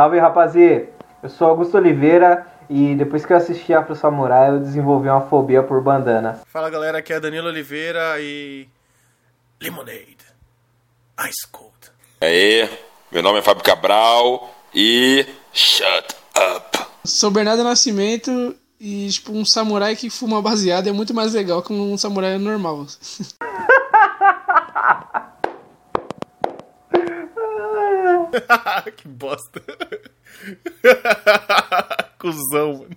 Salve rapaziada, eu sou Augusto Oliveira e depois que eu assisti Afro Samurai eu desenvolvi uma fobia por bandana. Fala galera, aqui é Danilo Oliveira e. Lemonade. Ice Cold. Aí, meu nome é Fábio Cabral e. Shut up. Sou Bernardo Nascimento e, tipo, um samurai que fuma baseado é muito mais legal que um samurai normal. que bosta. Cusão, mano.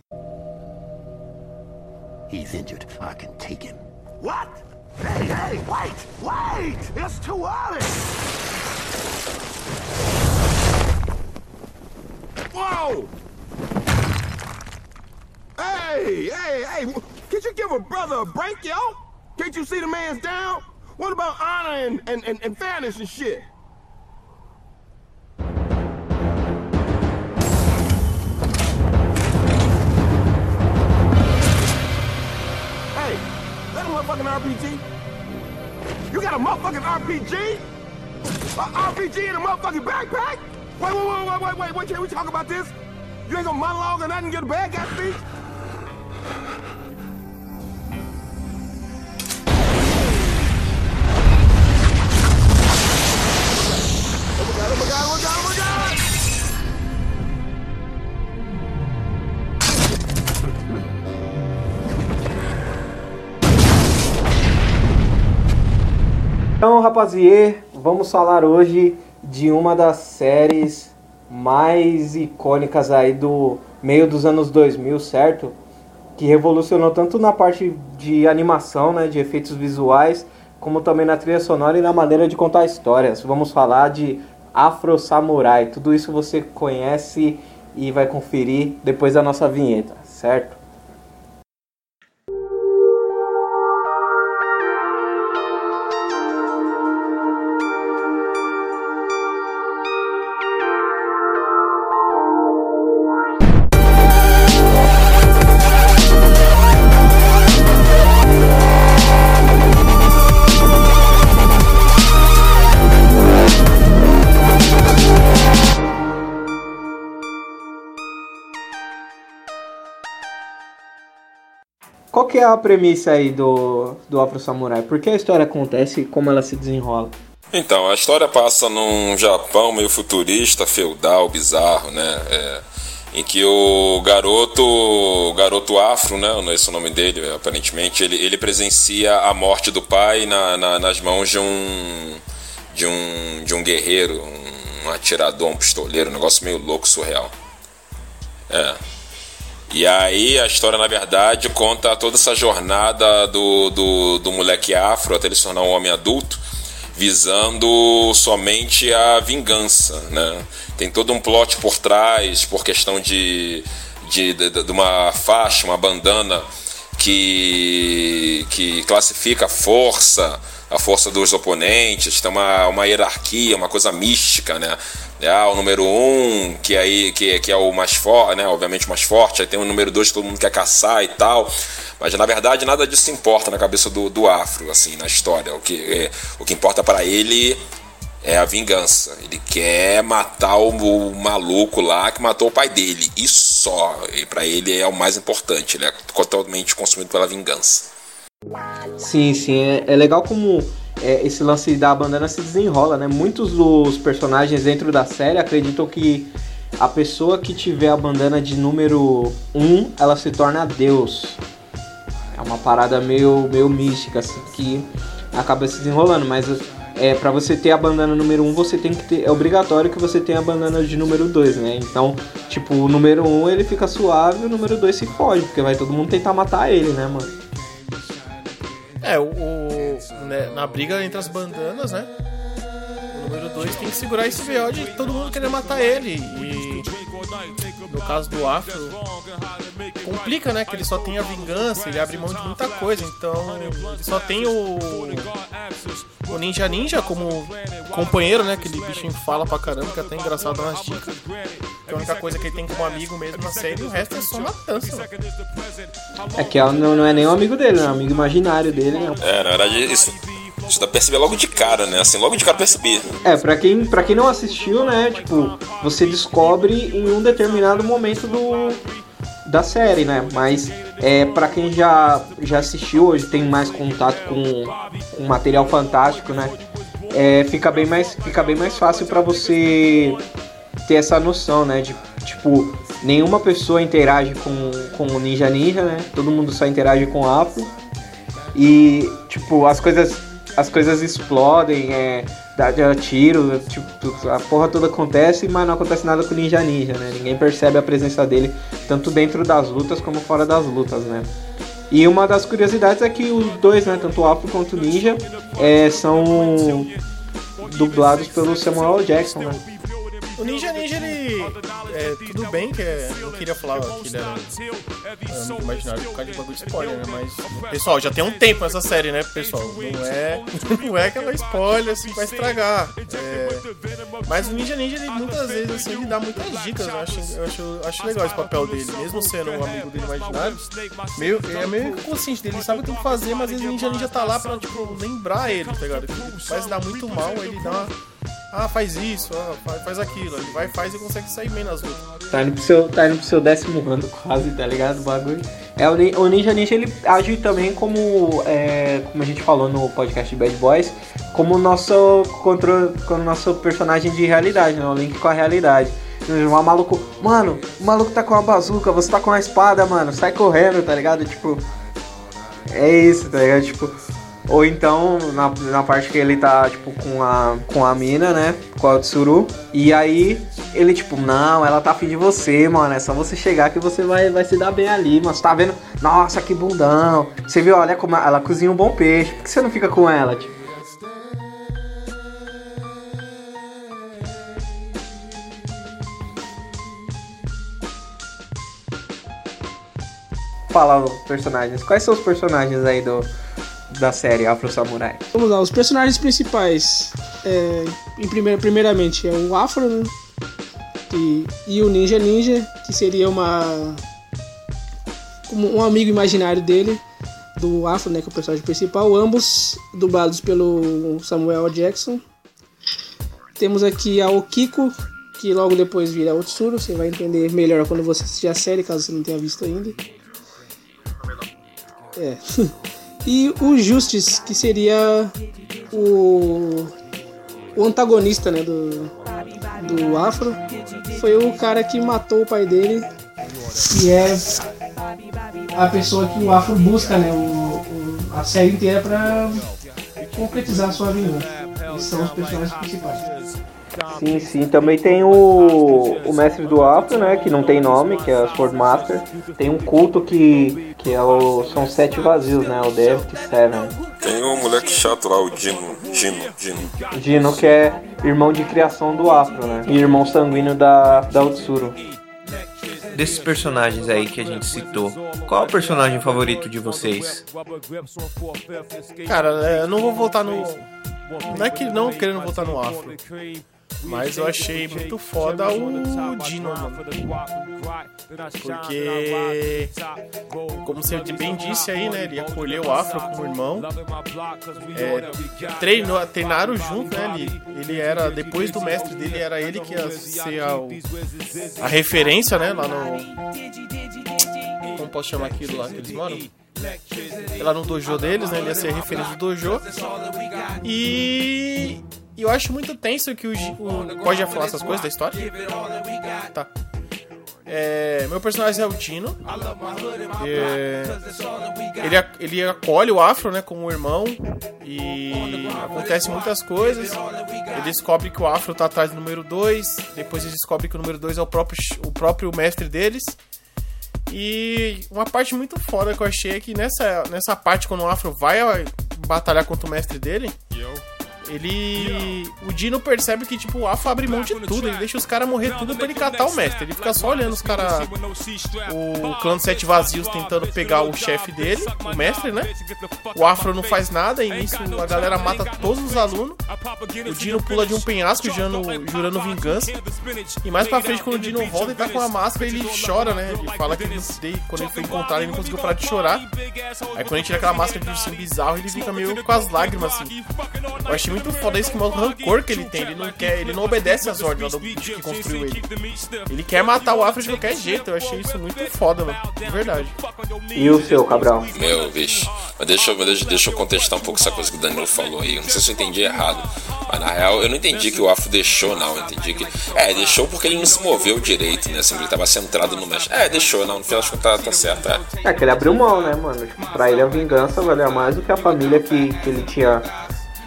He's injured. I can take him. What? Hey, hey, wait, wait! It's too early! Whoa! Hey, hey, hey! Can't you give a brother a break, yo? Can't you see the man's down? What about honor and, and, and, and fairness and shit? Motherfucking RPG? You got a motherfucking RPG? A RPG in a motherfucking backpack? Wait, wait, wait, wait, wait, wait, wait, can we talk about this? You ain't gonna monologue or nothing, get a bad guy speech? Oh my god, oh my god, oh my god, oh! Então rapaziada, vamos falar hoje de uma das séries mais icônicas aí do meio dos anos 2000, certo? Que revolucionou tanto na parte de animação, né, de efeitos visuais, como também na trilha sonora e na maneira de contar histórias. Vamos falar de Afro Samurai. Tudo isso você conhece e vai conferir depois da nossa vinheta, certo? É a premissa aí do, do Afro Samurai? Por que a história acontece e como ela se desenrola? Então, a história passa num Japão meio futurista, feudal, bizarro, né? É, em que o garoto, o garoto afro, né? Não é esse o nome dele, aparentemente, ele, ele presencia a morte do pai na, na- nas mãos de um, de um, de um guerreiro, um atirador, um pistoleiro, um negócio meio louco, surreal. É. E aí a história, na verdade, conta toda essa jornada do, do, do moleque afro até ele se tornar um homem adulto, visando somente a vingança, né? Tem todo um plot por trás, por questão de, de, de, de uma faixa, uma bandana que, que classifica a força, a força dos oponentes, tem uma, uma hierarquia, uma coisa mística, né? Ah, o número um, que aí que, que é o mais forte, né? Obviamente o mais forte, aí tem o número dois que todo mundo quer caçar e tal. Mas na verdade nada disso importa na cabeça do, do afro, assim, na história. O que, é, o que importa para ele é a vingança. Ele quer matar o, o maluco lá que matou o pai dele. E só. E para ele é o mais importante. Ele é totalmente consumido pela vingança. Sim, sim. É, é legal como é, esse lance da bandana se desenrola, né? Muitos dos personagens dentro da série acreditam que a pessoa que tiver a bandana de número 1, ela se torna Deus. É uma parada meio, meio mística, assim, que acaba se desenrolando, mas é, para você ter a bandana número 1, você tem que ter. É obrigatório que você tenha a bandana de número 2, né? Então, tipo, o número 1 ele fica suave, o número 2 se foge, porque vai todo mundo tentar matar ele, né, mano? É, o, o- né, na briga entre as bandanas, né? O número 2 tem que segurar esse VO de todo mundo querer matar ele. E no caso do Afro, complica, né? Que ele só tem a vingança, ele abre mão de muita coisa. Então, ele só tem o. O Ninja Ninja como companheiro, né? Aquele bichinho fala pra caramba, que é até engraçado nas dicas. Que a única coisa que ele tem como amigo mesmo na série, e o resto é só matança. mano. É que ela não, não é nem um amigo dele, é um amigo imaginário dele, né? É, na verdade, isso, Você dá perceber logo de cara, né? Assim, logo de cara perceber. É, pra quem, pra quem não assistiu, né, tipo, você descobre em um determinado momento do, da série, né? Mas é, para quem já, já assistiu, hoje tem mais contato com, com material fantástico, né? É, fica, bem mais, fica bem mais fácil para você ter essa noção, né? De, tipo, nenhuma pessoa interage com, com o Ninja Ninja, né? Todo mundo só interage com o Afro. E, tipo, as coisas, as coisas explodem, é, dá, dá tiro, tipo, a porra toda acontece, mas não acontece nada com o Ninja Ninja, né? Ninguém percebe a presença dele, tanto dentro das lutas como fora das lutas, né? E uma das curiosidades é que os dois, né, tanto o Afro quanto o Ninja, é, são dublados pelo Samuel Jackson, né? O Ninja Ninja, ele. É, tudo bem que é, não queria falar que era um, imaginário por causa de bagulho de spoiler, né? Mas. Pessoal, já tem um tempo essa série, né, pessoal? Não é, não é aquela spoiler assim que vai estragar. É, mas o Ninja Ninja, ele muitas vezes assim, ele dá muitas dicas. Eu acho, eu acho, acho legal esse papel dele, mesmo sendo um amigo dele imaginário. Meio, é meio consciente dele, ele sabe o que tem que fazer, mas o Ninja Ninja tá lá pra, tipo, lembrar ele, tá ligado? Ele faz dar muito mal, ele dá uma ah, faz isso, ah, faz, faz aquilo. Ele vai, faz e consegue sair bem nas lutas. Tá indo pro seu, tá indo pro seu décimo ano quase, tá ligado? O bagulho. É, o, o Ninja Ninja ele age também como, é, como a gente falou no podcast de Bad Boys, como nosso, controle, como nosso personagem de realidade, né? O link com a realidade. Um maluco, mano, o maluco tá com uma bazuca, você tá com uma espada, mano, sai correndo, tá ligado? Tipo, é isso, tá ligado? Tipo, ou então, na, na parte que ele tá, tipo, com a, com a mina, né? Com a Tsuru. E aí, ele, tipo, não, ela tá afim de você, mano. É só você chegar que você vai, vai se dar bem ali, mas tá vendo? Nossa, que bundão. Você viu, olha como ela cozinha um bom peixe. Por que você não fica com ela, tipo? Fala, personagens. Quais são os personagens aí do, da série Afro Samurai? Vamos lá, os personagens principais. É, em primeira, primeiramente é o Afro, né? E, e o Ninja Ninja, que seria uma. Um amigo imaginário dele, do Afro, né? Que é o personagem principal. Ambos dublados pelo Samuel Jackson. Temos aqui a Okiko, que logo depois vira Otsuru. Você vai entender melhor quando você assistir a série, caso você não tenha visto ainda. É. E o Justice, que seria o, o antagonista né, do, do Afro, foi o cara que matou o pai dele, e é a pessoa que o Afro busca né, o, o a série inteira para concretizar sua vingança. São os personagens principais. Sim, sim. Também tem o, o mestre do Afro, né? Que não tem nome, que é o Sword Master. Tem um culto que, que é o, são sete vazios, né? O Death Seven. Tem um moleque chato lá, o Dino. Dino, Dino. Dino, que é irmão de criação do Afro, né? E irmão sanguíneo da, da Utsuro. Desses personagens aí que a gente citou, qual é o personagem favorito de vocês? Cara, é, eu não vou voltar no. Não é que não querendo voltar no Afro. Mas eu achei muito foda o Dino, mano. Porque, como você bem disse aí, né? Ele acolheu o Afro como irmão. É, treinou, treinaram junto, né? Ele, ele era, depois do mestre dele, era ele que ia ser a, a referência, né? Lá no. Como posso chamar aquilo lá que eles moram? Lá no dojo deles, né? Ele ia ser referência do dojo. E e eu acho muito tenso que o. o pode já falar essas coisas da história? Tá. É, meu personagem é o Tino. É, ele, ele acolhe o Afro né, como irmão. E acontece muitas coisas. Ele descobre que o Afro tá atrás do número 2. Depois ele descobre que o número 2 é o próprio, o próprio mestre deles. E uma parte muito foda que eu achei é que nessa, nessa parte, quando o Afro vai batalhar contra o mestre dele, ele. O Dino percebe que, tipo, o Afro abre mão de tudo. Ele deixa os caras morrer tudo pra ele catar o mestre. Ele fica só olhando os caras. O clã dos sete vazios tentando pegar o chefe dele, o mestre, né? O Afro não faz nada, e nisso a galera mata todos os alunos. O Dino pula de um penhasco jurando, jurando vingança. E mais pra frente, quando o Dino volta e tá com a máscara, ele chora, né? Ele fala que ele, quando ele foi encontrado, ele não conseguiu parar de chorar. Aí quando ele tira aquela máscara de ursinho bizarro, ele fica meio com as lágrimas assim. Eu achei muito foda isso que mostra o rancor que ele tem. Ele não quer, ele não obedece às ordens do bicho que construiu ele. Ele quer matar o Afro de qualquer jeito. Eu achei isso muito foda, mano. De verdade. E o seu, Cabral? Meu, bicho. Mas deixa, eu- deixa, deixa eu contestar um pouco essa coisa que o Danilo falou aí. Eu não sei se eu entendi errado. Mas na real, eu não entendi que o Afro deixou, não. Eu entendi que. É, deixou porque ele não se moveu direito, né? Assim, ele tava centrado no mestre. É, deixou, não. No final das contas tá, tá certo. É. É que ele abriu mão, né, mano? Tipo, pra ele a vingança valia mais do que a família que, que ele tinha.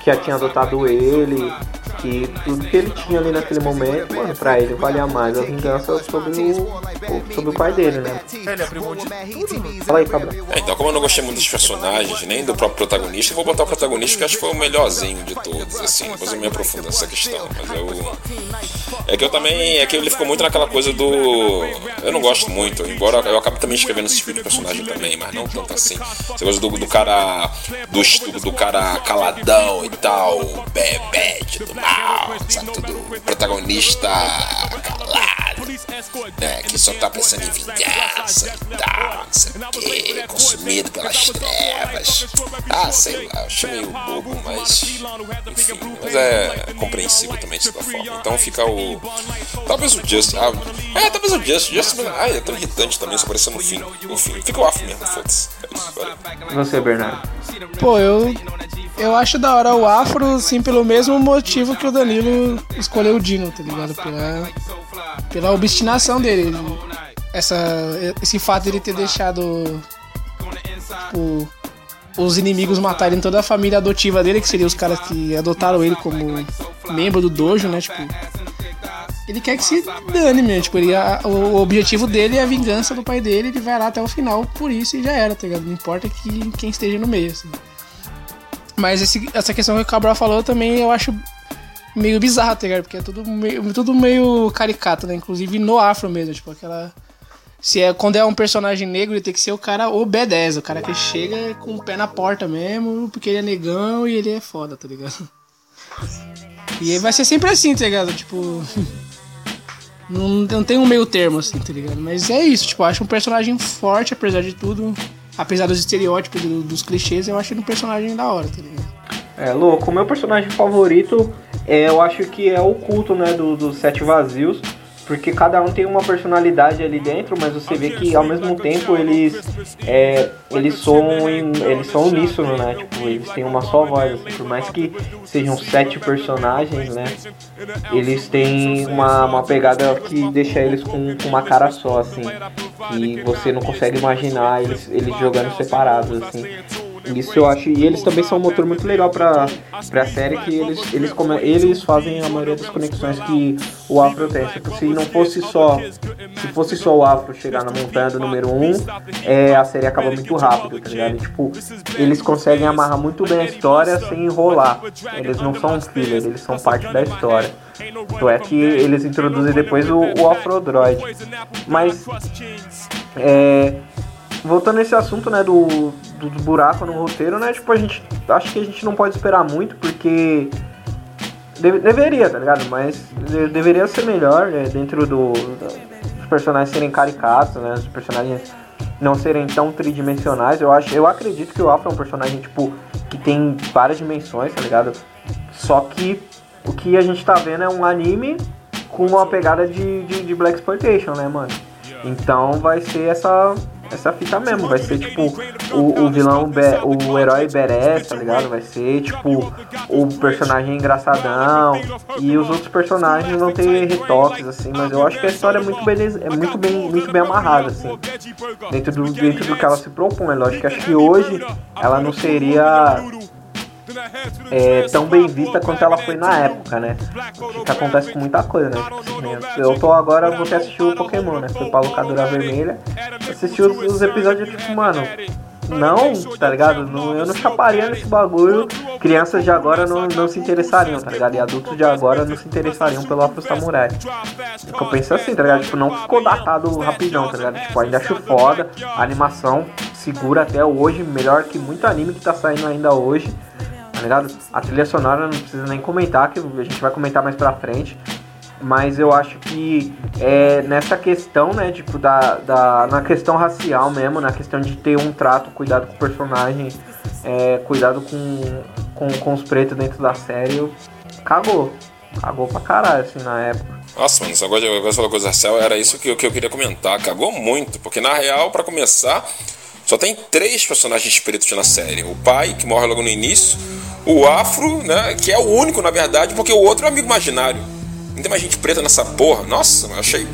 Que já tinha adotado ele. Que tudo que ele tinha ali naquele momento, mano, pra ele valia mais a vingança sobre o, sobre o pai dele, né? É, ele abriu mão de tudo. Fala aí, Cabral. É, então, como eu não gostei muito dos personagens, nem do próprio protagonista, eu vou botar o protagonista que acho que foi o melhorzinho de todos, assim. Depois eu me aprofundo nessa questão. Mas eu. É que eu também. É que ele ficou muito naquela coisa do. Eu não gosto muito, embora eu acabe também escrevendo esse tipo de personagem também, mas não tanto assim. Essa coisa do, do cara. Do, do cara caladão e tal, bebete do mal, sabe? Tudo. Protagonista calado né, que só tá pensando em vingança e tal, não sei o quê, consumido pelas trevas. Ah, sei lá, eu achei meio bobo, mas. Enfim, mas é compreensível também de certa forma. Então fica o. Talvez o Just. Ah, é, talvez o Just. Just ah, é tão irritante também, só aparecendo no fim. Enfim, fica o off mesmo, foda-se. É isso, valeu. Você, Bernardo? Pô, eu. Eu acho da hora o Afro, assim, pelo mesmo motivo que o Danilo escolheu o Dino, tá ligado? Pela, pela obstinação dele. Ele- Essa, esse fato dele ter deixado. Tipo, os inimigos matarem toda a família adotiva dele, que seriam os caras que adotaram ele como membro do dojo, né? Tipo. Ele quer que se dane mesmo, tipo, ele, a- o objetivo dele é a vingança do pai dele, ele vai lá até o final por isso e já era, tá ligado? Não importa que, quem esteja no meio, assim. Mas esse- essa questão que o Cabral falou também eu acho meio bizarro, tá ligado? Porque é tudo meio, tudo meio caricato, né? Inclusive no afro mesmo, tipo, aquela. Se é, quando é um personagem negro, ele tem que ser o cara o B10, o cara que chega com o pé na porta mesmo, porque ele é negão e ele é foda, tá ligado? E vai ser sempre assim, tá ligado? Tipo. Não, não tem um meio termo, assim, tá ligado? Mas é isso, tipo, eu acho um personagem forte, apesar de tudo. Apesar dos estereótipos, do- dos clichês, eu acho ele um personagem da hora, tá ligado? É, louco, o meu personagem favorito é, eu acho que é o culto, né, do- dos sete vazios, porque cada um tem uma personalidade ali dentro, mas você vê que ao mesmo tempo eles é, eles são eles são uníssono, né? Tipo, eles têm uma só voz, assim, por mais que sejam sete personagens, né? Eles têm uma, uma pegada que deixa eles com, com uma cara só, assim, e você não consegue imaginar eles, eles jogando separados, assim. Isso eu acho. E eles também são um motor muito legal pra, pra série, que eles, eles, come, eles fazem a maioria das conexões que o Afro tem. Tipo, se não fosse só. Se fosse só o Afro chegar na montanha do número 1, um, é, a série acaba muito rápido, tá ligado? E, tipo, eles conseguem amarrar muito bem a história sem enrolar. Eles não são um filler, eles são parte da história. Tanto é que eles introduzem depois o, o Afrodroid. Mas. É, voltando nesse assunto, né, do, do, do buraco no roteiro, né, tipo, a gente, acho que a gente não pode esperar muito, porque deve- deveria, tá ligado, mas de- deveria ser melhor, né, dentro do, do- dos personagens serem caricatos, né, os personagens não serem tão tridimensionais, eu acho, eu acredito que o Afro é um personagem, tipo, que tem várias dimensões, tá ligado, só que o que a gente tá vendo é um anime com uma pegada de, de, de Black Exploitation, né, mano? Então vai ser essa, essa fita mesmo, vai ser tipo o, o vilão, o herói badass, tá ligado? Vai ser tipo o personagem engraçadão e os outros personagens vão ter retoques, assim, mas eu acho que a história é muito bem, é muito bem, muito bem amarrada, assim, dentro do, dentro do que ela se propõe. Lógico que acho que hoje ela não seria é, tão bem vista quanto ela foi na época, né? Que acontece com muita coisa, né? Eu tô agora, vou ter assistir o Pokémon, né? Fui pra locadora vermelha, assisti os, os episódios, tipo, mano, não, tá ligado? Não, eu não chaparia nesse bagulho. Crianças de agora não, não se interessariam, tá ligado? E adultos de agora não se interessariam pelo Afro Samurai. É eu penso assim, tá ligado? Tipo, não ficou datado rapidão, tá ligado? Tipo, ainda acho foda. A animação segura até hoje, melhor que muito anime que tá saindo ainda hoje. Ligado? A trilha sonora não precisa nem comentar, que a gente vai comentar mais pra frente mas eu acho que é, nessa questão, né, tipo, da, da, na questão racial mesmo, na questão de ter um trato, cuidado com o personagem, é, cuidado com, com, com os pretos dentro da série, cagou. Cagou pra caralho, assim, na época. Nossa, mano, esse negócio de falar coisa racial era isso que, que eu queria comentar. Cagou muito, porque na real, para começar, só tem três personagens pretos na série. O pai, que morre logo no início, o Afro, né, que é o único, na verdade, porque o outro é o amigo imaginário. Não tem mais gente preta nessa porra. Nossa, eu achei.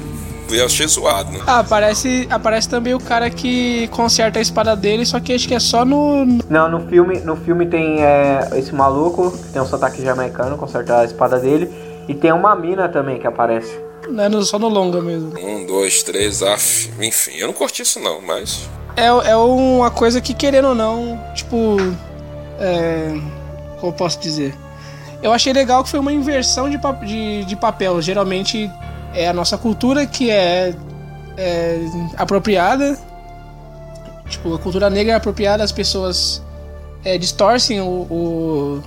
Eu achei zoado, né? Ah, aparece, aparece também o cara que conserta a espada dele, só que acho que é só no. Não, no filme, no filme tem é, esse maluco, que tem um sotaque jamaicano, conserta a espada dele. E tem uma mina também que aparece. Não, é só no longa mesmo. Um, dois, três, af. Enfim, eu não curti isso não, mas. É, é uma coisa que, querendo ou não, tipo. É. Como posso dizer? Eu achei legal que foi uma inversão de, de, de papel. Geralmente é a nossa cultura que é, é, apropriada. Tipo, a cultura negra é apropriada, as pessoas é, distorcem o, o,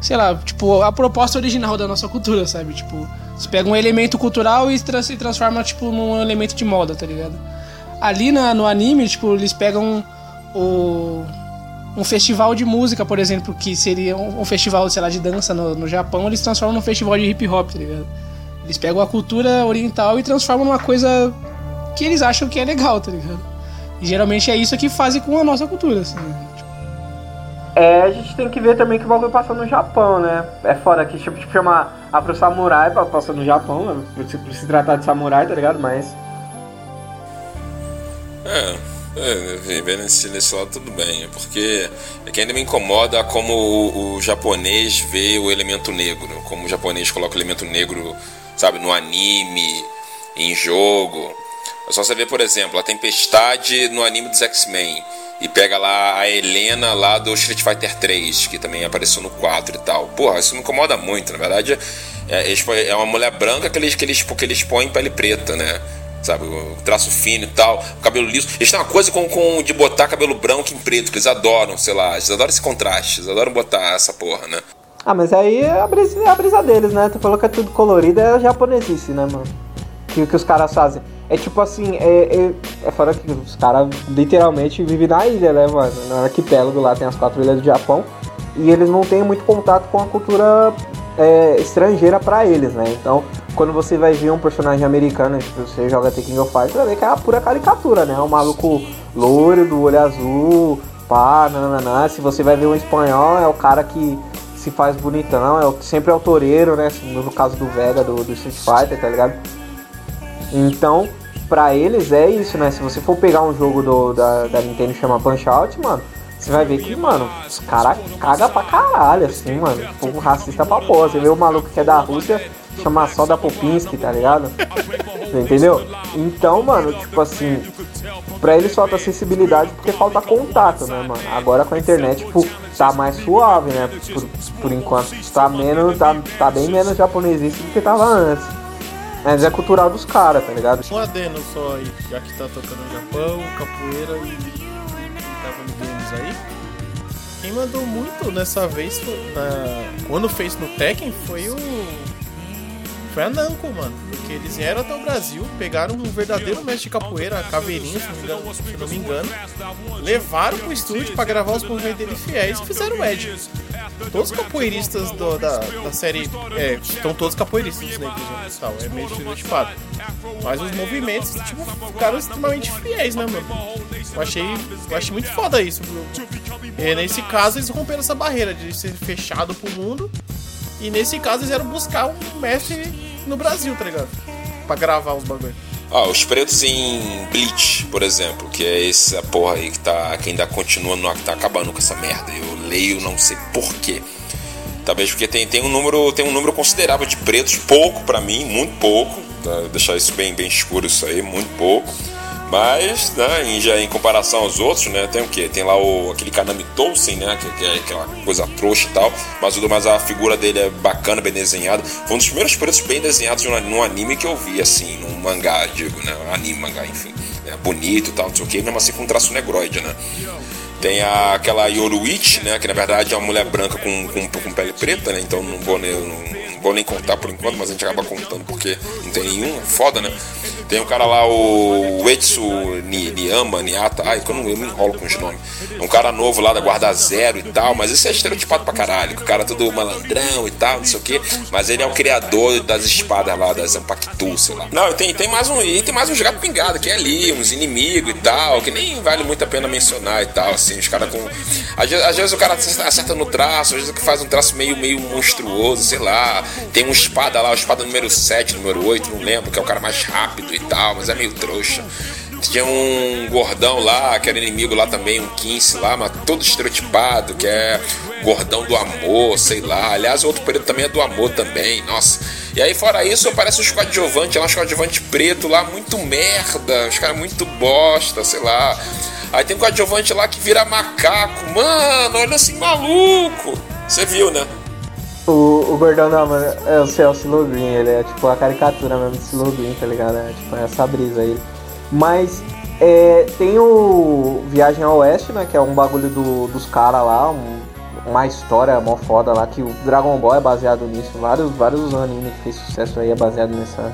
Sei lá, tipo, a proposta original da nossa cultura, sabe? Tipo, você pega um elemento cultural e se transforma, tipo, num elemento de moda, tá ligado? Ali na, no anime, tipo, eles pegam o um festival de música, por exemplo, que seria um, um festival, sei lá, de dança no, no Japão, eles transformam num festival de hip hop, tá ligado? Eles pegam a cultura oriental e transformam numa coisa que eles acham que é legal, tá ligado? E geralmente é isso que fazem com a nossa cultura, assim. É, a gente tem que ver também que o bagulho passa no Japão, né? É foda que tipo, tipo chamar a pro samurai pra passar no Japão, né? se, se tratar de samurai, tá ligado? Mas. É. É, vendo nesse, nesse lado tudo bem, porque é que ainda me incomoda como o, o, japonês vê o elemento negro, como o japonês coloca o elemento negro, sabe, no anime, em jogo. É só você ver, por exemplo, a Tempestade no anime dos X-Men e pega lá a Helena lá do Street Fighter 3, que também apareceu no 4 e tal. Porra, isso me incomoda muito, na verdade. É, é uma mulher branca que eles, que eles, que eles põem pele preta, né? Sabe? O traço fino e tal, o cabelo liso. Eles têm uma coisa com, com de botar cabelo branco em preto, que eles adoram, sei lá, eles adoram esse contraste, eles adoram botar essa porra, né? Ah, mas aí é a brisa, é a brisa deles, né? Tu falou que é tudo colorido, é japonesice, né, mano? Que, que os caras fazem. É tipo assim, é, é, é fora que os caras literalmente vivem na ilha, né, mano? No arquipélago lá tem as quatro ilhas do Japão. E eles não têm muito contato com a cultura é, estrangeira para eles, né? Então, quando você vai ver um personagem americano, tipo, você joga The King of Fighters, vai ver que é a pura caricatura, né? O maluco loiro, do olho azul, pá, nananã. Se você vai ver um espanhol, é o cara que se faz bonitão, é o, sempre é o toureiro, né? No caso do Vega, do, do Street Fighter, tá ligado? Então, pra eles é isso, né? Se você for pegar um jogo do, da, da Nintendo chama Punch Out, mano, você vai ver que, mano, os caras cagam pra caralho, assim, mano. Povo racista pra porra. Você vê o maluco que é da Rússia chamar só da Popinski, tá ligado? Entendeu? Então, mano, tipo assim, pra eles falta acessibilidade porque falta contato, né, mano? Agora com a internet, tipo, tá mais suave, né? Por, por enquanto. Tá menos, tá, tá bem menos japonesista do que tava antes. Mas é cultural dos caras, tá ligado? Um adendo só aí, já que tá tocando no Japão, capoeira e aí. Quem mandou muito nessa vez, na, quando fez no Tekken, foi o. Foi a Namco, mano. Porque eles vieram até o Brasil, pegaram um verdadeiro mestre de capoeira, Caveirinha, se não me engano, não me engano levaram pro estúdio para gravar os movimentos dele fiéis e fizeram o Edge. Todos os capoeiristas do, da, da série. É, estão todos capoeiristas né, tal, é meio estereotipado. Mas os movimentos, tipo, ficaram extremamente fiéis, né, mano? Eu achei, eu achei muito foda isso. E nesse caso, eles romperam essa barreira de ser fechado pro mundo. E nesse caso, eles eram buscar um mestre no Brasil, tá ligado? Pra gravar os bagulhos. Ah, os pretos em Bleach, por exemplo, que é essa porra aí que, tá, que ainda continua, no, que tá acabando com essa merda. Eu leio, não sei porquê. Talvez porque tem, tem, um número, tem um número considerável de pretos, pouco para mim, muito pouco. Tá? Deixar isso bem, bem escuro isso aí, muito pouco Mas, né, em, já em comparação aos outros, né, tem o quê? Tem lá o, aquele Kanami Tolsen, né, que, que, é aquela coisa trouxa e tal, mas, mas a figura dele é bacana, bem desenhada. Foi um dos primeiros pretos bem desenhados num anime que eu vi, assim, num mangá, digo, né, anime, mangá, enfim. É bonito e tal, não sei o que, mesmo assim com um traço negroide, né. Tem a, aquela Yoruichi, né, que na verdade é uma mulher branca com, com, com pele preta, né, então não vou, nem, não, não vou nem contar por enquanto, mas a gente acaba contando porque não tem nenhum, é foda, né. Tem um cara lá, o Etsu Niyama, Niata, ai, eu, não, eu me enrolo com os nomes. É um cara novo lá da Guarda Zero e tal, mas esse é estereotipado pra caralho. O cara é todo malandrão e tal, não sei o que. Mas ele é o criador das espadas lá, das Ampactu, sei lá. Não, tem, tem mais um. E tem mais uns gato pingado que é ali, uns inimigos e tal, que nem vale muito a pena mencionar e tal, assim, os caras com. Às vezes, às vezes, o cara acerta no traço, às vezes faz um traço meio, meio monstruoso, sei lá. Tem um espada lá, o espada número 7, número 8, não lembro, que é o cara mais rápido e tal, mas é meio trouxa. Tinha um gordão lá, que era inimigo lá também, um Quince lá, mas todo estereotipado, que é gordão do amor, sei lá. Aliás, o outro período também é do amor também, nossa. E aí, fora isso, aparece os coadjuvantes, é um coadjuvante preto lá, muito merda, os caras muito bosta, sei lá. Aí tem um coadjuvante lá que vira macaco, mano, olha assim, maluco. Você viu, né? O, o gordão não, mano, é o Celso Logrin, ele é tipo a caricatura mesmo de Logrin, tá ligado? É tipo essa brisa aí. Mas é, tem o Viagem ao Oeste, né? Que é um bagulho do, dos caras lá, um, uma história mó foda lá, que o Dragon Ball é baseado nisso. Vários, vários animes que fez sucesso aí é baseado nessa,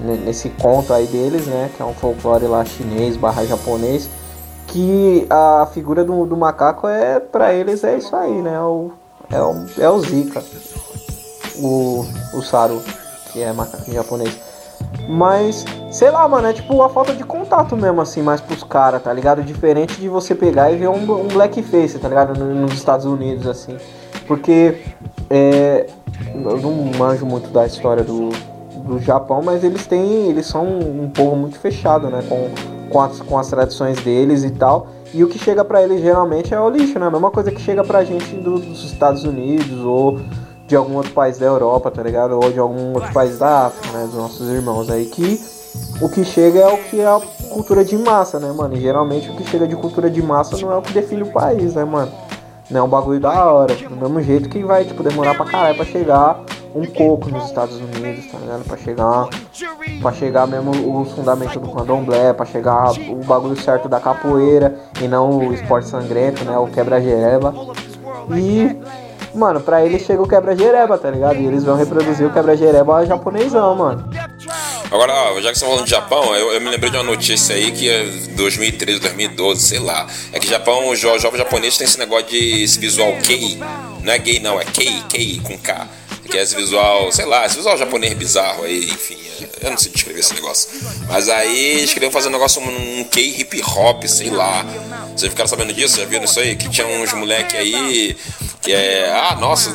nesse conto aí deles, né? Que é um folclore lá chinês barra japonês. Que a figura do, do macaco é, para eles, é isso aí, né? O, é o, é o Zika, o, o Saru, que é macaco japonês. Mas, sei lá, mano, é tipo a falta de contato mesmo, assim, mais pros caras, tá ligado? Diferente de você pegar e ver um, um blackface, tá ligado? Nos Estados Unidos, assim. Porque é, eu não manjo muito da história do, do Japão, mas eles têm. Eles são um povo muito fechado, né? Com, com, as, com as tradições deles e tal. E o que chega para eles geralmente é o lixo, né? A mesma coisa que chega pra gente do, dos Estados Unidos ou de algum outro país da Europa, tá ligado? Ou de algum outro país da África, né? Dos nossos irmãos aí que o que chega é o que é a cultura de massa, né, mano? E geralmente o que chega de cultura de massa não é o que define o país, né, mano? Não é um bagulho da hora. Do mesmo jeito que vai, tipo, demorar pra caralho pra chegar um coco nos Estados Unidos, tá ligado? Pra chegar. Pra chegar mesmo os fundamentos do candomblé, pra chegar o bagulho certo da capoeira e não o esporte sangrento, né? O quebra-jereba. E mano, pra eles chega o quebra-jereba, tá ligado? E eles vão reproduzir o quebra-jereba japonesão, mano. Agora, ó, já que você tá falando de Japão, eu, eu, me lembrei de uma notícia aí que é 2013, 2012, sei lá. É que Japão, o jovem japonês tem esse negócio de esse visual kei. Não é gay, não, é kei, kei com K. Que é esse visual, sei lá, esse visual japonês bizarro aí, enfim. Eu não sei descrever esse negócio. Mas aí eles queriam fazer um negócio, um, um kei hip hop, sei lá. Vocês ficaram sabendo disso? Já viram isso aí? Que tinha uns moleque aí que é, ah, nossa,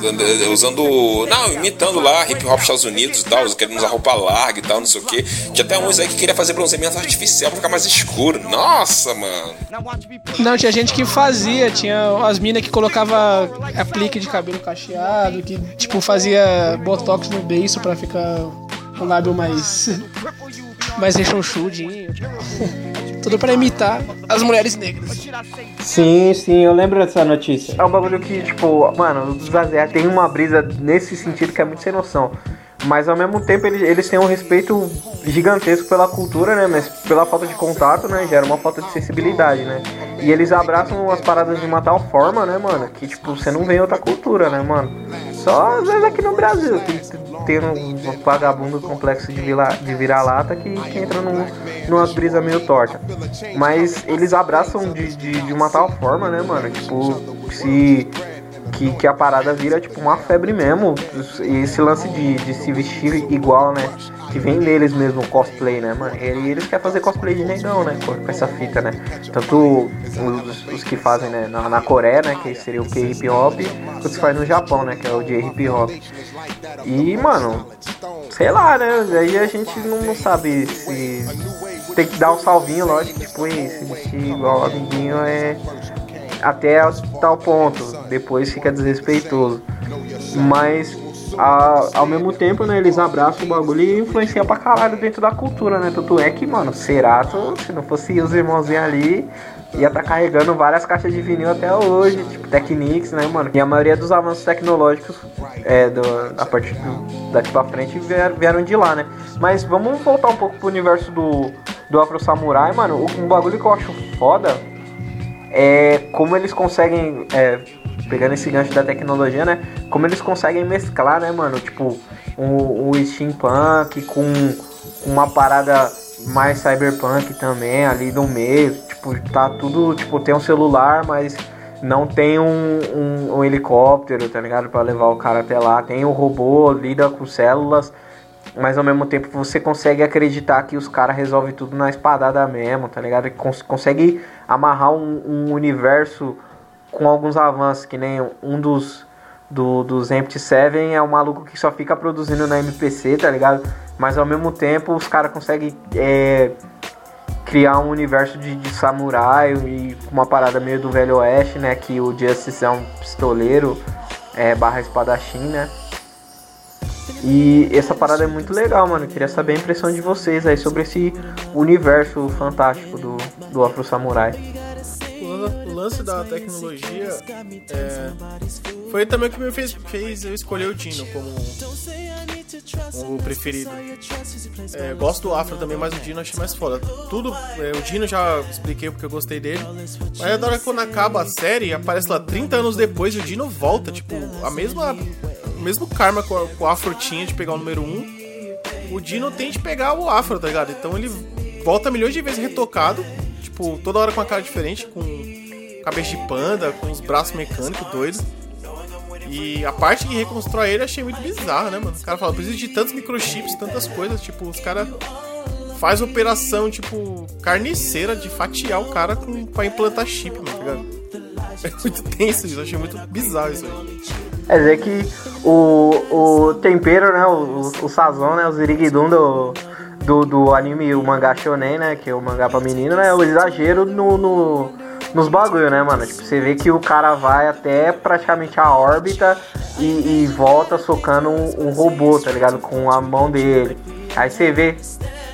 usando, não, imitando lá hip hop Estados Unidos e tal, querendo usar roupa larga e tal, não sei o que. Tinha até uns aí que queria fazer bronzeamento artificial pra ficar mais escuro. Nossa, mano. Não, tinha gente que fazia, tinha as minas que colocava aplique de cabelo cacheado, que tipo fazia botox no beiço pra ficar o lábio mais mais rechonchudinho. Tudo para imitar as mulheres negras. Sim, sim, eu lembro dessa notícia. É um bagulho que, tipo, mano, o Zazé tem uma brisa nesse sentido que é muito sem noção. Mas ao mesmo tempo eles, eles têm um respeito gigantesco pela cultura, né? Mas pela falta de contato, né? Gera uma falta de sensibilidade, né? E eles abraçam as paradas de uma tal forma, né, mano? Que tipo, você não vê outra cultura, né, mano? Só às vezes aqui no Brasil, que tem um vagabundo complexo de, vira, de vira-lata que, que, entra num, numa brisa meio torta. Mas eles abraçam de, de, de uma tal forma, né, mano? Tipo, se que, que a parada vira tipo uma febre mesmo. E esse lance de, de se vestir igual, né? Que vem deles mesmo, cosplay, né, mano? E eles querem fazer cosplay de negão, né? Com, essa fita, né? Tanto os, os, que fazem né, na, na Coreia, né? Que seria o K-hip hop, quanto se faz no Japão, né? Que é o J-hip hop. E, mano, sei lá, né? Aí a gente não sabe se. Tem que dar um salvinho, lógico, tipo, se vestir igual amiguinho é até tal ponto, depois fica desrespeitoso. Mas a, ao mesmo tempo, né, eles abraçam o bagulho e influenciam pra caralho dentro da cultura, né? Tanto é que, mano, Cerato, se não fosse os irmãozinhos ali, ia tá carregando várias caixas de vinil até hoje, tipo Technics, né, mano? E a maioria dos avanços tecnológicos é, do, a partir do, daqui pra frente vieram, vieram de lá, né? Mas vamos voltar um pouco pro universo do, do Afro Samurai, mano. Um bagulho que eu acho foda é como eles conseguem, é, pegando esse gancho da tecnologia, né? Como eles conseguem mesclar, né, mano? Tipo, o, o steampunk com uma parada mais cyberpunk também ali no meio. Tipo, tá tudo, tipo, tem um celular, mas não tem um, um, um helicóptero, tá ligado? Para levar o cara até lá. Tem o robô, lida com células mas ao mesmo tempo você consegue acreditar que os caras resolvem tudo na espadada mesmo, tá ligado? Cons consegue amarrar um, um, universo com alguns avanços, que nem um dos do, dos Empty Seven é um maluco que só fica produzindo na MPC, tá ligado? Mas ao mesmo tempo os caras conseguem é, criar um universo de, de samurai e uma parada meio do Velho Oeste, né? Que o Justice é um pistoleiro é, barra espadachim, né? E essa parada é muito legal, mano. Queria saber a impressão de vocês aí sobre esse universo fantástico do, do Afro Samurai. O lance da tecnologia é, foi também o que me fez, fez eu escolher o Dino como o preferido. É, gosto do Afro também, mas o Dino achei mais foda. Tudo, é, o Dino já expliquei porque eu gostei dele. Mas agora quando acaba a série, aparece lá 30 anos depois e o Dino volta, tipo, a mesma mesmo karma que o Afro tinha de pegar o número 1, o Dino tem de pegar o Afro, tá ligado? Então ele volta milhões de vezes retocado, tipo, toda hora com uma cara diferente, com cabeça de panda, com os braços mecânicos doidos. E a parte que reconstrói ele achei muito bizarra, né, mano? O cara fala, preciso de tantos microchips, tantas coisas, tipo, os caras faz operação, tipo, carniceira de fatiar o cara com, pra implantar chip, mano, tá ligado? É muito tenso isso, achei muito bizarro isso aí. É dizer que o, o tempero, né, o, o sazon, né, o ziriguidum do, do, do anime, o mangá shonen, né, que é o mangá pra menino, né, o exagero no, no, nos bagulho, né, mano? Tipo, você vê que o cara vai até praticamente a órbita e, e volta socando um, um, robô, tá ligado? Com a mão dele. Aí você vê.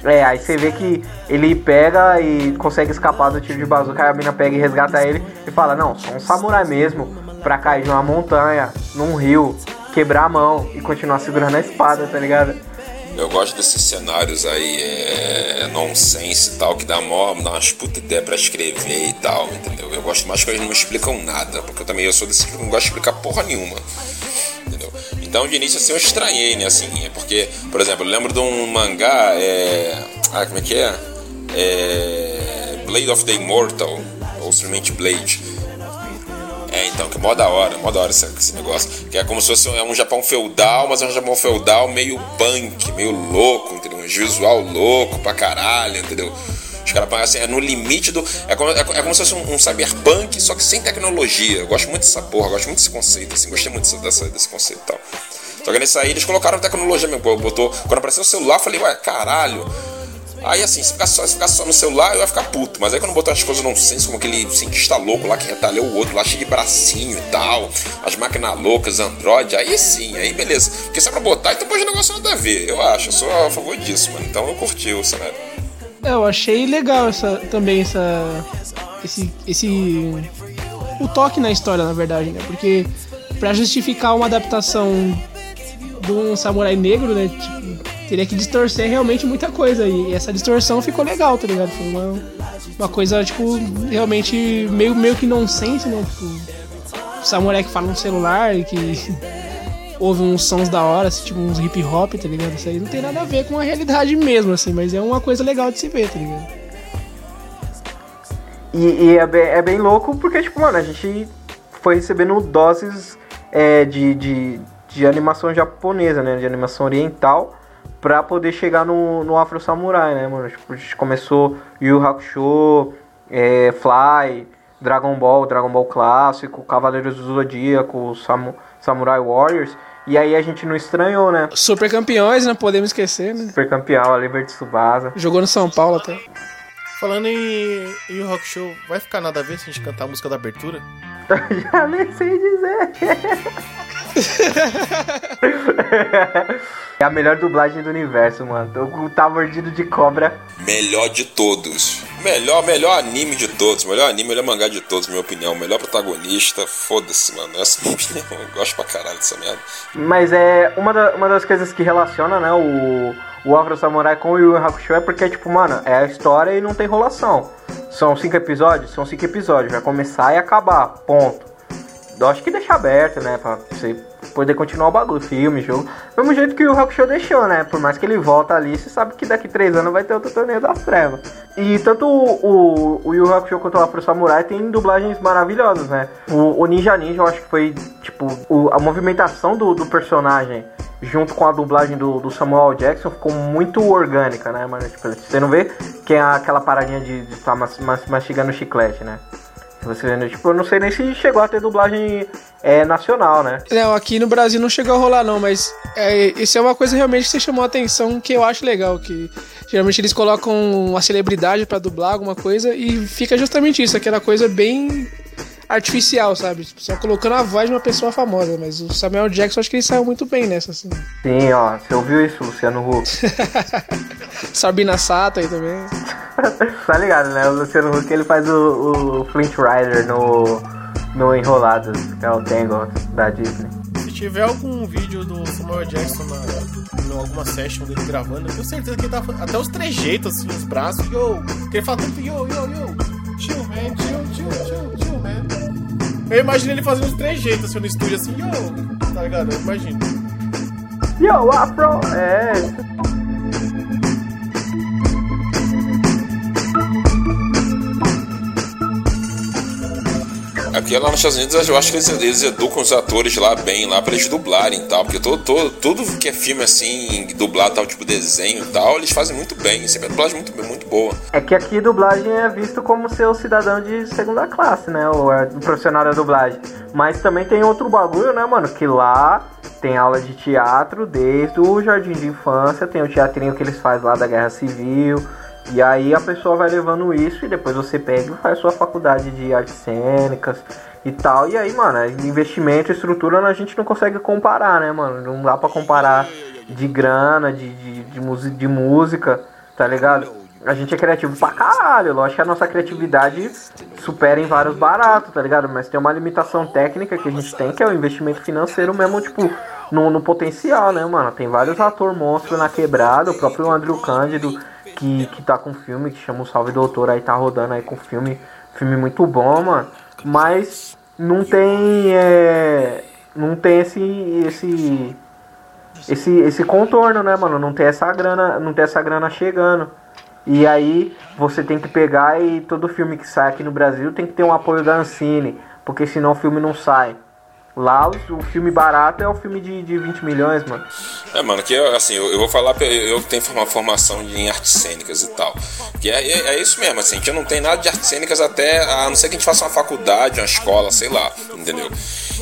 É, aí você vê que ele pega e consegue escapar do tiro de bazuca, aí a mina pega e resgata ele e fala, não, sou um samurai mesmo pra cair de uma montanha, num rio, quebrar a mão e continuar segurando a espada, tá ligado? Eu gosto desses cenários aí, é, nonsense e tal, que dá, mó, dá umas puta ideia pra escrever e tal, entendeu? Eu gosto mais que eles não explicam nada, porque eu também eu sou desse que não gosto de explicar porra nenhuma, entendeu? Então de início assim eu estranhei, né? Assim, é porque, por exemplo, eu lembro de um mangá, é. Ah, como é que é? é Blade of the Immortal, ou simplesmente Blade é mó da hora, mó da hora esse, esse, negócio. Que é como se fosse um, é um Japão feudal, mas é um Japão feudal meio punk, meio louco, entendeu? Um visual louco pra caralho, entendeu? Os caras assim, é no limite do. É como, é, é como se fosse um, um, cyberpunk, só que sem tecnologia. Eu gosto muito dessa porra, gosto muito desse conceito, assim, gostei muito dessa, desse conceito e tal. Só que nesse aí eles colocaram tecnologia mesmo. Botou, quando apareceu o celular, eu falei, ué, caralho Aí assim, se ficar, só, se ficar só no celular, eu ia ficar puto. Mas aí quando botar as coisas não senso, como aquele cientista louco lá que retalhou o outro, lá cheio de bracinho e tal, as máquinas loucas, Android, aí sim, aí beleza. Porque se é pra botar, então pode negócio nada a ver, eu acho. Eu sou a favor disso, mano. Então eu curti o cenário. É, eu achei legal essa, também essa. Esse. esse o toque na história, na verdade, né? Porque para justificar uma adaptação de um samurai negro, né? Tipo, teria que distorcer realmente muita coisa. E essa distorção ficou legal, tá ligado? Foi uma, uma coisa, tipo, realmente meio, meio que nonsense, né? Tipo, samurai que fala no celular e que ouve uns sons da hora, assim, tipo uns hip hop, tá ligado? Isso aí não tem nada a ver com a realidade mesmo, assim, mas é uma coisa legal de se ver, tá ligado? E, e é, bem, é bem louco porque, tipo, mano, a gente foi recebendo doses é, de, de, de animação japonesa, né? De animação oriental pra poder chegar no, no Afro Samurai, né, mano? Tipo, a gente começou Yu Hakusho, é, Fly, Dragon Ball, Dragon Ball clássico, Cavaleiros do Zodíaco, Samu, Samurai Warriors. E aí a gente não estranhou, né? Super campeões, não podemos esquecer, né? Super campeão, a Liberty Tsubasa. Jogou no São Paulo até. Falando em Yu Hakusho, vai ficar nada a ver se a gente cantar a música da abertura? Já nem sei dizer. é a melhor dublagem do universo, mano. O Tá Mordido de Cobra. Melhor de todos. Melhor, melhor anime de todos. Melhor anime, melhor mangá de todos, minha opinião. Melhor protagonista. Foda-se, mano. Essa é minha opinião. Eu gosto pra caralho dessa merda. Mas é uma, da, uma das coisas que relaciona, né, o, o Afro Samurai com o Yu Yu Hakusho é porque, tipo, mano, é a história e não tem enrolação. São cinco episódios? São cinco episódios. Vai começar e acabar. Ponto. Eu acho que deixa aberto, né? Pra você poder continuar o bagulho, filme, jogo. Do mesmo jeito que o Hakusho deixou, né? Por mais que ele volta ali, você sabe que daqui três anos vai ter outro torneio das trevas. E tanto o, o, o Yu Hakusho quanto o Afro Samurai tem dublagens maravilhosas, né? O, o Ninja Ninja, eu acho que foi, tipo, o, a movimentação do, do personagem junto com a dublagem do, do, Samuel Jackson ficou muito orgânica, né, mano? Tipo, você não vê que é aquela paradinha de estar tá mastigando chiclete, né? Você vendo, tipo, eu não sei nem se chegou a ter dublagem é, nacional, né? Não, aqui no Brasil não chegou a rolar, não, mas é, isso é uma coisa realmente que você chamou a atenção que eu acho legal, que geralmente eles colocam uma celebridade para dublar alguma coisa e fica justamente isso, aquela coisa bem artificial, sabe? Tipo, só colocando a voz de uma pessoa famosa, mas o Samuel Jackson acho que ele saiu muito bem nessa, assim. Sim, ó, você ouviu isso, Luciano Huck? Sabina Sato aí também. tá ligado, né? O Luciano Huck ele faz o, o Flint Rider no, no Enrolados, que é o Tangle da Disney. Se tiver algum vídeo do Samuel Jackson na, em alguma session dele gravando, eu tenho certeza que ele tá até os trejeitos, assim, os braços, yo, que ele fala tanto yo, yo, yo, chill, man, chill, chill, chill, chill, man. Eu imagino ele fazendo os trejeitos assim no estúdio, assim, yo, tá ligado? Eu imagino. Yo, Afro, é. Aqui lá nos Estados Unidos eu acho que eles, eles educam os atores lá bem, lá pra eles dublarem e tal. Porque todo, todo, tudo que é filme assim, dublado tal, tipo desenho e tal, eles fazem muito bem. Sempre é dublagem muito, muito boa. É que aqui dublagem é visto como ser o cidadão de segunda classe, né? O, é, profissional da dublagem. Mas também tem outro bagulho, né, mano? Que lá tem aula de teatro desde o jardim de infância, tem o teatrinho que eles fazem lá da Guerra Civil. E aí a pessoa vai levando isso e depois você pega e faz sua faculdade de artes cênicas e tal. E aí, mano, investimento, estrutura a gente não consegue comparar, né, mano? Não dá pra comparar de grana, de, de, de, de música, tá ligado? A gente é criativo pra caralho, lógico que a nossa criatividade supera em vários baratos, tá ligado? Mas tem uma limitação técnica que a gente tem, que é o investimento financeiro mesmo, tipo, no, no potencial, né, mano? Tem vários ator monstros na quebrada, o próprio Andrew Cândido que, que tá com filme, que chama o Salve Doutor, aí tá rodando aí com filme, filme muito bom, mano. Mas não tem. É, não tem esse. esse. Esse, esse contorno, né, mano? Não tem essa grana, não tem essa grana chegando. E aí você tem que pegar e todo filme que sai aqui no Brasil tem que ter um apoio da Ancine, porque senão o filme não sai. Lá o, filme barato é o filme de, de 20 milhões, mano. É, mano, que assim, eu, eu vou falar, eu, tenho uma formação em artes cênicas e tal. Que é, é, é, isso mesmo, assim, a gente não tem nada de artes cênicas até, a não ser que a gente faça uma faculdade, uma escola, sei lá, entendeu?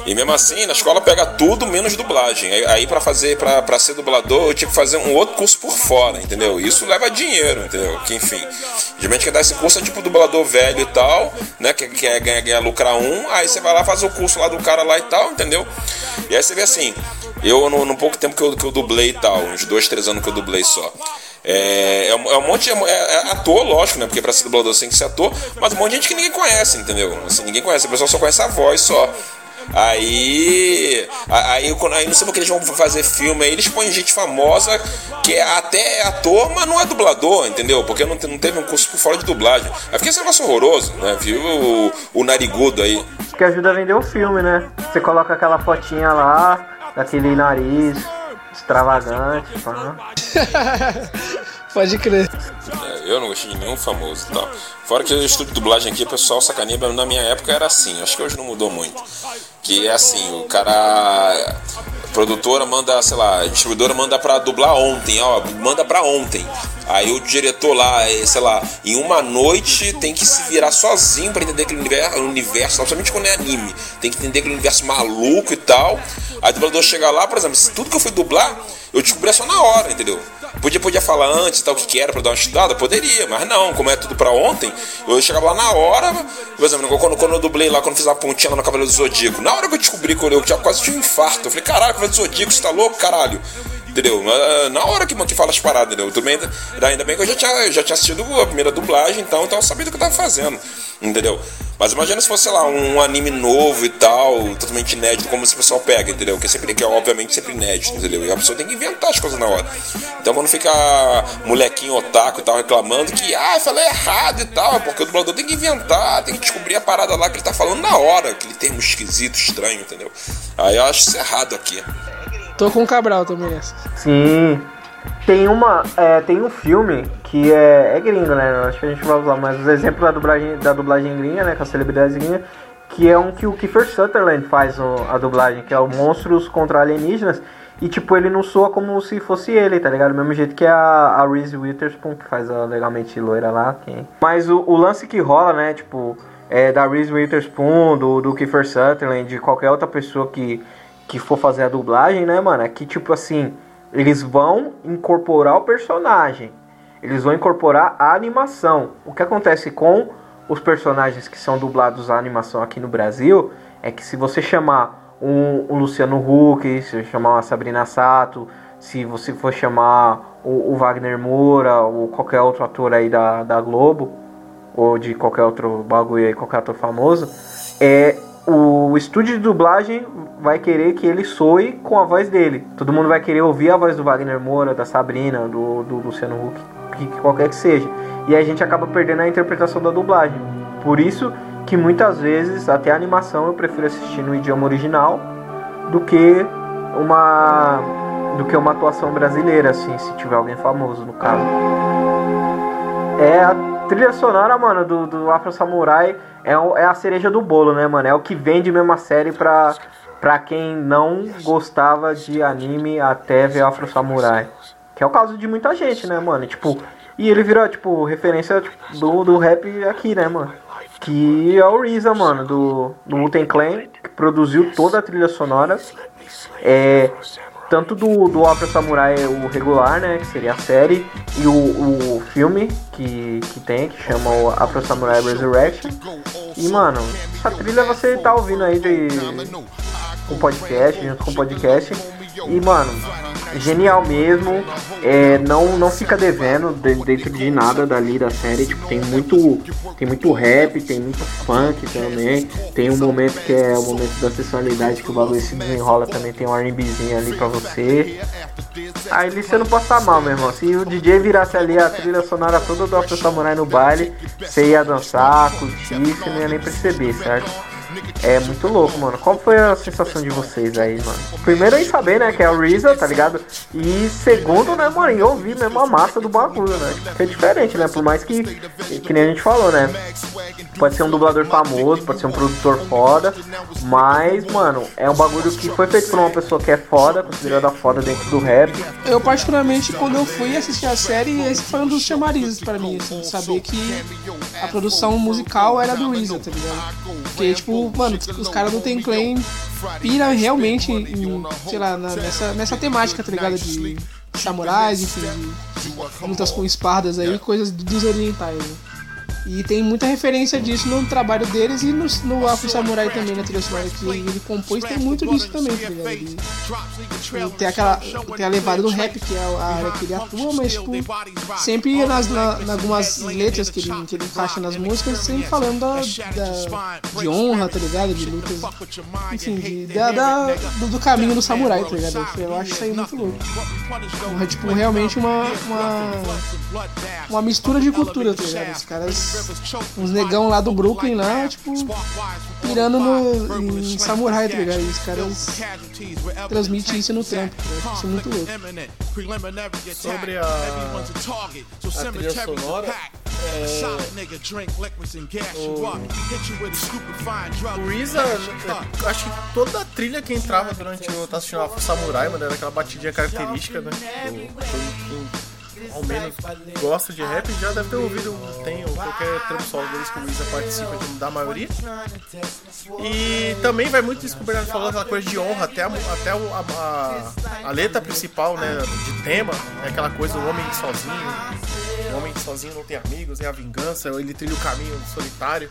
E mesmo assim, na escola pega tudo menos dublagem. Aí, para fazer, para ser dublador, eu tinha que fazer um outro curso por fora, entendeu? Isso leva dinheiro, entendeu? Que enfim. Geralmente quer dar esse curso é tipo dublador velho e tal, né? Que quer ganhar, ganhar lucrar um, aí você vai lá faz o curso lá do cara lá e tal, entendeu? E aí você vê assim, eu no, no pouco tempo que eu, que eu dublei e tal, uns dois, três anos que eu dublei só. É, é, um monte de. É, é, ator, lógico, né? Porque pra ser dublador você tem que ser ator, mas um monte de gente que ninguém conhece, entendeu? Assim, ninguém conhece, o pessoal só conhece a voz só. Aí, aí, aí não sei porque eles vão fazer filme, aí eles põem gente famosa que é até ator, mas não é dublador, entendeu? Porque não, não teve um curso por fora de dublagem. Aí fica esse negócio horroroso, né? Viu o, o narigudo aí. Que ajuda a vender o filme, né? Você coloca aquela fotinha lá, daquele nariz extravagante, pá. Pode crer. É, eu não gostei de nenhum famoso tal. Fora que o estúdio de dublagem aqui, o pessoal sacaneia, na minha época era assim, acho que hoje não mudou muito. Que é assim, o cara. A produtora manda, sei lá, a distribuidora manda pra dublar ontem, ó, manda pra ontem. Aí o diretor lá, é, sei lá, em uma noite tem que se virar sozinho para entender aquele universo, universo, principalmente quando é anime. Tem que entender aquele universo maluco e tal. Aí o dublador chega lá, por exemplo, tudo que eu fui dublar, eu descobri só na hora, entendeu? Podia, podia falar antes tal, o que, que era pra dar uma estudada? Poderia, mas não, como é tudo pra ontem, eu chegava lá na hora, por exemplo, quando, quando eu dublei lá, quando fiz a pontinha lá no Cavaleiro do Zodíaco, na hora que eu descobri que eu, eu tinha quase tinha um infarto, eu falei, caralho, Cavaleiro do Zodíaco, você tá louco, caralho? Entendeu? Na hora que, que fala as paradas, entendeu? Tudo bem, ainda bem que eu já tinha, já tinha assistido a primeira dublagem, então, então eu sabia do que eu tava fazendo, entendeu? Mas imagina se fosse, sei lá, um anime novo e tal, totalmente inédito, como esse pessoal pega, entendeu? Que, é sempre, que é obviamente sempre inédito, entendeu? E a pessoa tem que inventar as coisas na hora. Então quando fica molequinho otaku e tal reclamando que, ah, falei errado e tal, é porque o dublador tem que inventar, tem que descobrir a parada lá que ele tá falando na hora, aquele termo esquisito, estranho, entendeu? Aí eu acho isso errado aqui. Tô com o Cabral também nessa. Sim. Tem uma. É, tem um filme que é, é gringo, né? Acho que a gente vai usar mais os exemplos da dublagem, da dublagem gringa, né? Com a celebridade gringa. Que é um que o Kiefer Sutherland faz o, a dublagem, que é o Monstros contra Alienígenas. E tipo, ele não soa como se fosse ele, tá ligado? Do mesmo jeito que a, a Reese Witherspoon, que faz a legalmente loira lá. Quem... Mas o, o lance que rola, né? Tipo, é da Reese Witherspoon, do, do Kiefer Sutherland, de qualquer outra pessoa que que for fazer a dublagem, né, mano? É que tipo assim, eles vão incorporar o personagem. Eles vão incorporar a animação. O que acontece com os personagens que são dublados à animação aqui no Brasil é que se você chamar um, um Luciano Huck, se chamar uma Sabrina Sato, se você for chamar o, o, Wagner Moura ou qualquer outro ator aí da, da Globo, ou de qualquer outro bagulho aí, qualquer ator famoso, é o estúdio de dublagem vai querer que ele soe com a voz dele. Todo mundo vai querer ouvir a voz do Wagner Moura, da Sabrina, do, do Luciano Huck, que, que qualquer que seja. E a gente acaba perdendo a interpretação da dublagem. Por isso que muitas vezes, até a animação, eu prefiro assistir no idioma original do que uma do que uma atuação brasileira, assim, se tiver alguém famoso no caso. É a trilha sonora, mano, do, do Afro Samurai é, é a cereja do bolo, né, mano? É o que vende mesmo a série pra, pra quem não gostava de anime até ver Afro Samurai. Que é o caso de muita gente, né, mano? Tipo, e ele virou, tipo, referência tipo, do, do rap aqui, né, mano? Que é o Reza, mano, do, do Wu-Tang Clan, que produziu toda a trilha sonora. É, tanto do, do Opera Samurai o regular, né, que seria a série, e o, o filme que, que tem, que chama o Afro Samurai Resurrection. E mano, essa trilha você tá ouvindo aí de um podcast, junto com o podcast. E mano, genial mesmo. É, não, não fica devendo dentro de nada dali da série. Tipo, tem muito, tem muito rap, tem muito funk também. Tem um momento que é o momento da sexualidade que o bagulho se desenrola também. Tem um RBzinho ali pra você. Aí você não estar mal, meu irmão. Se o DJ virasse ali a trilha sonora toda do Afro Samurai no baile, você ia dançar, curtir, você não ia nem perceber, certo? É muito louco, mano. Qual foi a sensação de vocês aí, mano? Primeiro em saber, né, que é o Reza, tá ligado? E segundo, né, mano, em ouvir mesmo a massa do bagulho, né? É diferente, né? Por mais que, que nem a gente falou, né? Pode ser um dublador famoso, pode ser um produtor foda, mas, mano, é um bagulho que foi feito por uma pessoa que é foda, considerada foda dentro do rap. Eu, particularmente, quando eu fui assistir a série, esse foi um dos chamarizes pra mim, assim, saber que a produção musical era do Reza, tá ligado? Porque, tipo, mano, os caras do Ten Clan pira realmente em, sei lá, na, nessa, nessa temática, tá ligado? De samurais, enfim, de lutas com espadas aí, coisas dos orientais. Né? E tem muita referência disso no trabalho deles e no, no Afro Samurai também, na trilha sonora que ele compôs, tem muito disso também, tá ligado? Ele, ele tem, aquela, tem a levada do rap, que é a área que ele atua, mas tipo, sempre nas, na, em algumas letras que ele, que ele encaixa nas músicas, sempre falando da, da, de honra, tá ligado? De lutas, enfim, de, da, da do, do, caminho do samurai, tá ligado? Eu acho isso aí muito louco. É tipo, realmente uma, uma, uma mistura de cultura, tá ligado? Os caras uns negão lá do Brooklyn lá, tipo, pirando no, em samurai, tá ligado? E os caras transmitem isso no trampo, tá Isso é muito louco. Sobre a, a trilha sonora, é, o, o Reza, acho que toda a trilha que entrava durante o tá assistindo a Samurai, mano, era aquela batidinha característica, né? Do, do, do, ao menos gosta de rap já deve ter ouvido tem qualquer trampo solo deles que o Luísa participa da maioria. E também vai muito isso que o Bernardo falou, aquela coisa de honra, até a, até a, a, a letra principal, né, de tema, é aquela coisa do homem sozinho. O homem sozinho não tem amigos, é a vingança, ele trilha o caminho solitário.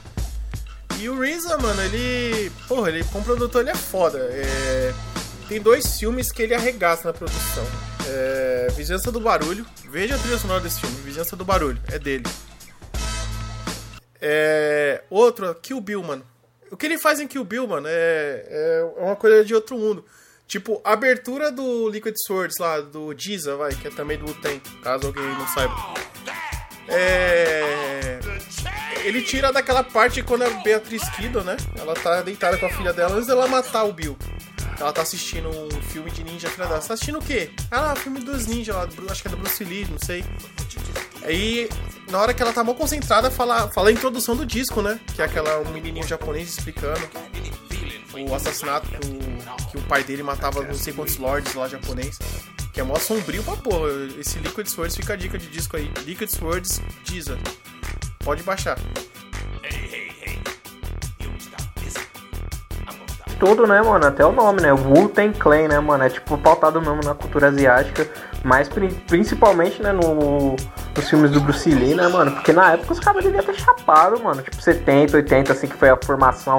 E o RZA, mano, ele. Porra, ele como produtor ele é foda. É, tem dois filmes que ele arregaça na produção. É, Vizinhança do Barulho. Veja a trilha sonora desse filme. Vizinhança do Barulho. É dele. É, outro, Kill Bill, mano. O que ele faz em Kill Bill, mano, é, é uma coisa de outro mundo. Tipo, abertura do Liquid Swords lá, do Giza, vai, que é também do Uten, caso alguém não saiba. É. Ele tira daquela parte quando a Beatriz Kido, né? Ela tá deitada com a filha dela antes dela matar o Bill. Ela tá assistindo um filme de ninja, filha dela. Você tá assistindo o quê? Ah, filme dos ninjas lá, acho que é do Bruce Lee, não sei. Aí, na hora que ela tá mal concentrada, fala, fala a introdução do disco, né? Que é aquela um menininho japonês explicando o assassinato que o, o pai dele matava não sei quantos lords lá japonês. Que é mó sombrio pra porra. Esse Liquid Swords fica a dica de disco aí. Liquid Swords Deezer. Pode baixar. Tudo, né, mano? Até o nome, né? Wu Ten Clan, né, mano? É tipo pautado mesmo na cultura asiática, mas principalmente, né, no, nos filmes do Bruce Lee, né, mano? Porque na época os caras deviam ter chapado, mano. Tipo, 70, 80, assim, que foi a formação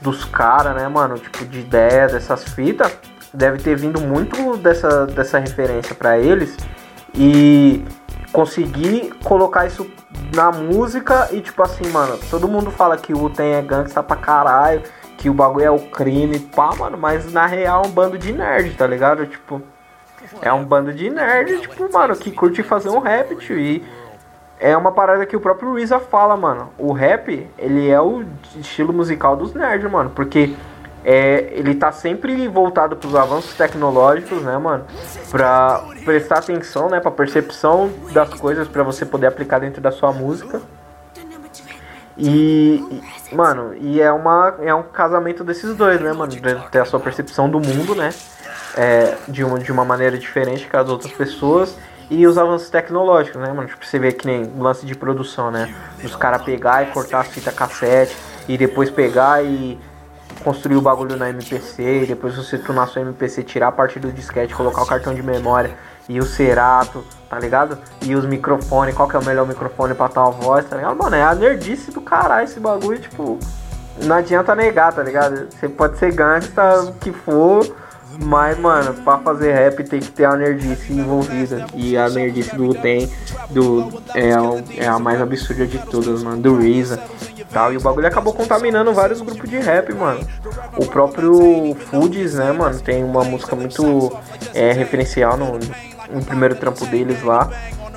dos caras, né, mano? Tipo, de ideia dessas fitas. Deve ter vindo muito dessa, dessa referência para eles. E conseguir colocar isso na música e tipo assim, mano, todo mundo fala que o Ten é gangsta pra caralho, que o bagulho é o crime, pá, mano, mas na real é um bando de nerd, tá ligado? Tipo, é um bando de nerd, tipo, mano, que curte fazer um rap, tio, e é uma parada que o próprio RZA fala, mano. O rap, ele é o estilo musical dos nerds, mano, porque é, ele tá sempre voltado para os avanços tecnológicos, né, mano? Pra prestar atenção, né, pra percepção das coisas para você poder aplicar dentro da sua música. E, e, mano, e é, uma, é um casamento desses dois, né, mano? De ter a sua percepção do mundo, né? É, de, uma, de uma maneira diferente que as outras pessoas. E os avanços tecnológicos, né, mano? Tipo, você vê que nem lance de produção, né? Os caras pegar e cortar as fitas cassete e depois pegar e construir o bagulho na MPC e depois você tunar sua MPC, tirar a parte do disquete, colocar o cartão de memória e o Cerato, tá ligado? E os microfones, qual que é o melhor microfone pra tal voz, tá ligado? Mano, é a nerdice do caralho esse bagulho, tipo, não adianta negar, tá ligado? Você pode ser gangsta, que for, mas, mano, pra fazer rap tem que ter a nerdice envolvida. E a nerdice do tem do, é, é a mais absurda de todas, mano, do RZA tal. E o bagulho acabou contaminando vários grupos de rap, mano. O próprio Foods, né, mano, tem uma música muito é, referencial no, no primeiro trampo deles lá.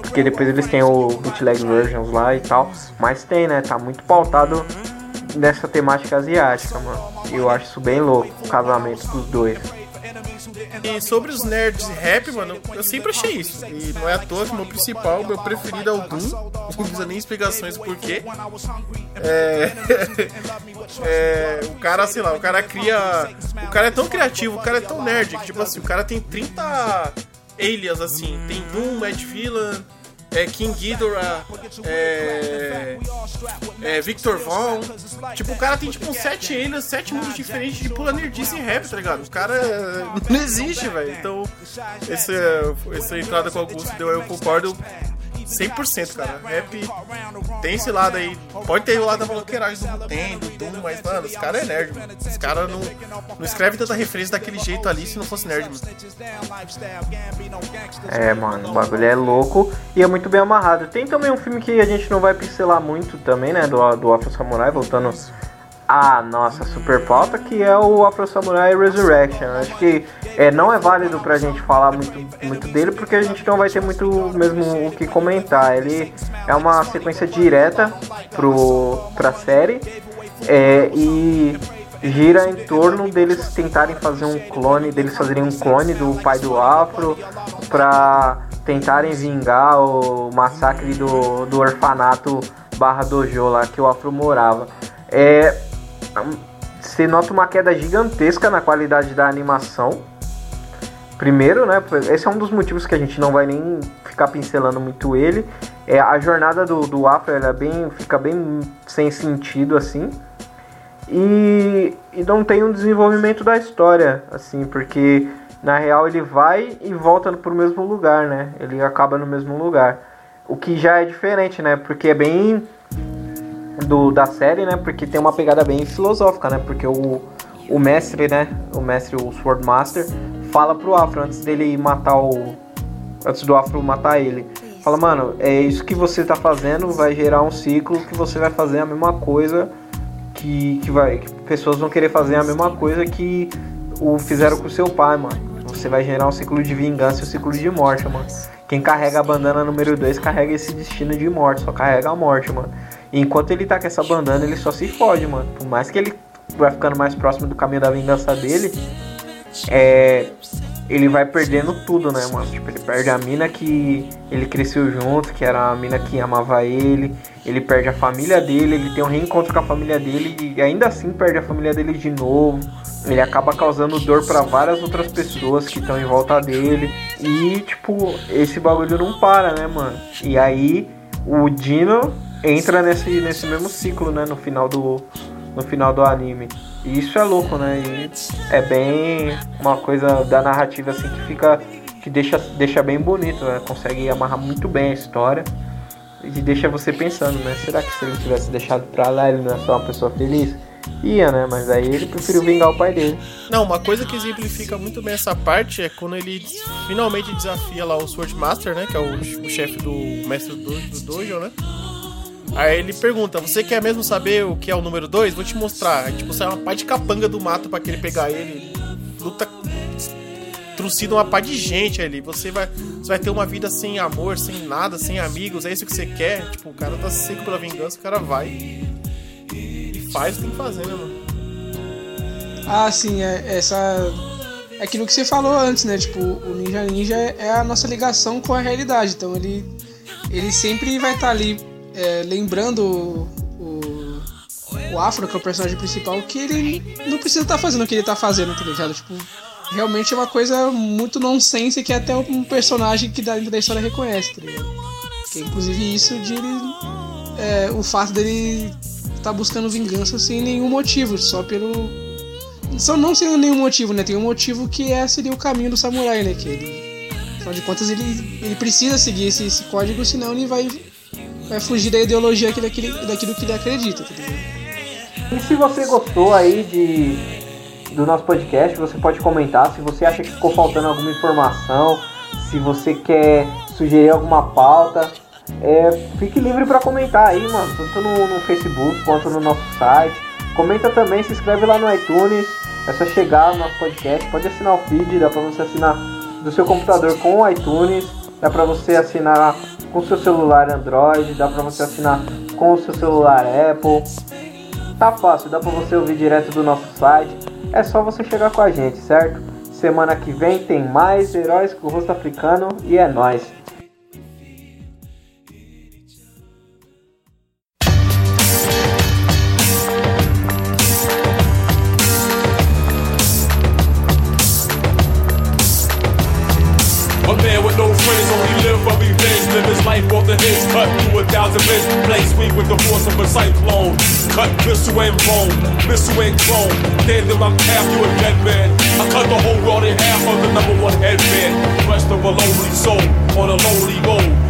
Porque depois eles têm o bootleg versions lá e tal. Mas tem, né? Tá muito pautado nessa temática asiática, mano. E eu acho isso bem louco, o casamento dos dois. E sobre os nerds rap, mano, eu sempre achei isso. E não é à toa que o meu principal, meu preferido é o Doom. Não precisa nem explicações do porquê. É... é... O cara, sei lá, o cara cria. O cara é tão criativo, o cara é tão nerd que, tipo assim, o cara tem 30 alias assim. Tem Doom, Mad Villain é, King Ghidorah, é, é, Victor Von. Tipo, o cara tem tipo uns sete aliens, sete mundos diferentes de pula nerdice em rap, tá ligado? O cara não existe, velho. Então, esse, essa entrada com o Augusto deu, eu concordo 100%, cara. Rap tem esse lado aí. Pode ter o lado da bloqueiragem do tem, do Doom, mas, mano, os caras é nerd, mano. Os caras não, não escrevem tanta referência daquele jeito ali se não fosse nerd, mano. É, mano, o bagulho é louco e é muito bem amarrado. Tem também um filme que a gente não vai pincelar muito também, né? Do, do Afro Samurai, voltando a nossa super pauta, que é o Afro Samurai Resurrection. Acho que é, não é válido pra gente falar muito, muito dele, porque a gente não vai ter muito mesmo o que comentar. Ele é uma sequência direta pro, pra série é, e gira em torno deles tentarem fazer um clone, deles fazerem um clone do pai do Afro pra tentarem vingar o massacre do, do orfanato barra dojo lá que o Afro morava. É, você nota uma queda gigantesca na qualidade da animação. Primeiro, né? Esse é um dos motivos que a gente não vai nem ficar pincelando muito ele. É, a jornada do, do Afro ela é bem, fica bem sem sentido assim. E, e não tem um desenvolvimento da história, assim, porque na real ele vai e volta pro mesmo lugar, né? Ele acaba no mesmo lugar. O que já é diferente, né? Porque é bem do da série, né? Porque tem uma pegada bem filosófica, né? Porque o, o mestre, né? O mestre, o Swordmaster, fala pro Afro antes dele matar o. Antes do Afro matar ele. Fala, mano, é isso que você tá fazendo, vai gerar um ciclo que você vai fazer a mesma coisa que, que vai. Que pessoas vão querer fazer a mesma coisa que o fizeram com seu pai, mano. Você vai gerar um ciclo de vingança e um ciclo de morte, mano. Quem carrega a bandana número 2 carrega esse destino de morte, só carrega a morte, mano. E enquanto ele tá com essa bandana, ele só se fode, mano. Por mais que ele vai ficando mais próximo do caminho da vingança dele, é, ele vai perdendo tudo, né, mano? Tipo, ele perde a mina que ele cresceu junto, que era a mina que amava ele. Ele perde a família dele, ele tem um reencontro com a família dele e ainda assim perde a família dele de novo. Ele acaba causando dor para várias outras pessoas que estão em volta dele. E, tipo, esse bagulho não para, né, mano? E aí o Dino entra nesse, nesse mesmo ciclo, né, no final do, no final do anime. E isso é louco, né? E é bem uma coisa da narrativa assim que fica que deixa, deixa bem bonito, né? Consegue amarrar muito bem a história e deixa você pensando, né? Será que se ele tivesse deixado pra lá ele não é só uma pessoa feliz? Ia, né? Mas aí ele preferiu vingar o pai dele. Não, uma coisa que exemplifica muito bem essa parte é quando ele finalmente desafia lá o Swordmaster, né? Que é o, o chefe do mestre do, do dojo, né? Aí ele pergunta: Você quer mesmo saber o que é o número 2? Vou te mostrar. Aí, tipo, sai uma pá de capanga do mato pra querer pegar ele. Luta. Trucida uma pá de gente ali. Você vai, você vai ter uma vida sem amor, sem nada, sem amigos. É isso que você quer? Tipo, o cara tá seco pela vingança, o cara vai e faz o que tem que fazer, né, mano? Ah, sim, é, essa. É aquilo que você falou antes, né? Tipo, o Ninja Ninja é a nossa ligação com a realidade. Então ele, ele sempre vai estar tá ali é, lembrando o, o Afro, que é o personagem principal, que ele não precisa estar tá fazendo o que ele está fazendo, tá ligado? Tipo, realmente é uma coisa muito nonsense que até um personagem que dentro da história reconhece, tá ligado? Que é inclusive isso de ele. É, o fato dele estar tá buscando vingança sem nenhum motivo, só pelo. Só não sem nenhum motivo, né? Tem um motivo que é, seria o caminho do samurai, né? Que ele, afinal de contas, ele, ele precisa seguir esse, esse código, senão ele vai vai fugir da ideologia daquilo, daquilo que ele acredita, tá E se você gostou aí de do nosso podcast, você pode comentar se você acha que ficou faltando alguma informação, se você quer sugerir alguma pauta. É, fique livre para comentar aí, mano, tanto no, no, Facebook quanto no nosso site. Comenta também, se inscreve lá no iTunes. É só chegar no nosso podcast, pode assinar o feed, dá para você assinar do seu computador com o iTunes, dá para você assinar com seu celular Android, dá para você assinar com o seu celular Apple. Tá fácil, dá para você ouvir direto do nosso site. É só você chegar com a gente, certo? Semana que vem tem mais Heróis com o Rosto Africano e é nóis! missile and bone, missile and clone. Dead in my path, you a dead man. I cut the whole world in half on the number one headband. Rest of a lonely soul on a lonely road.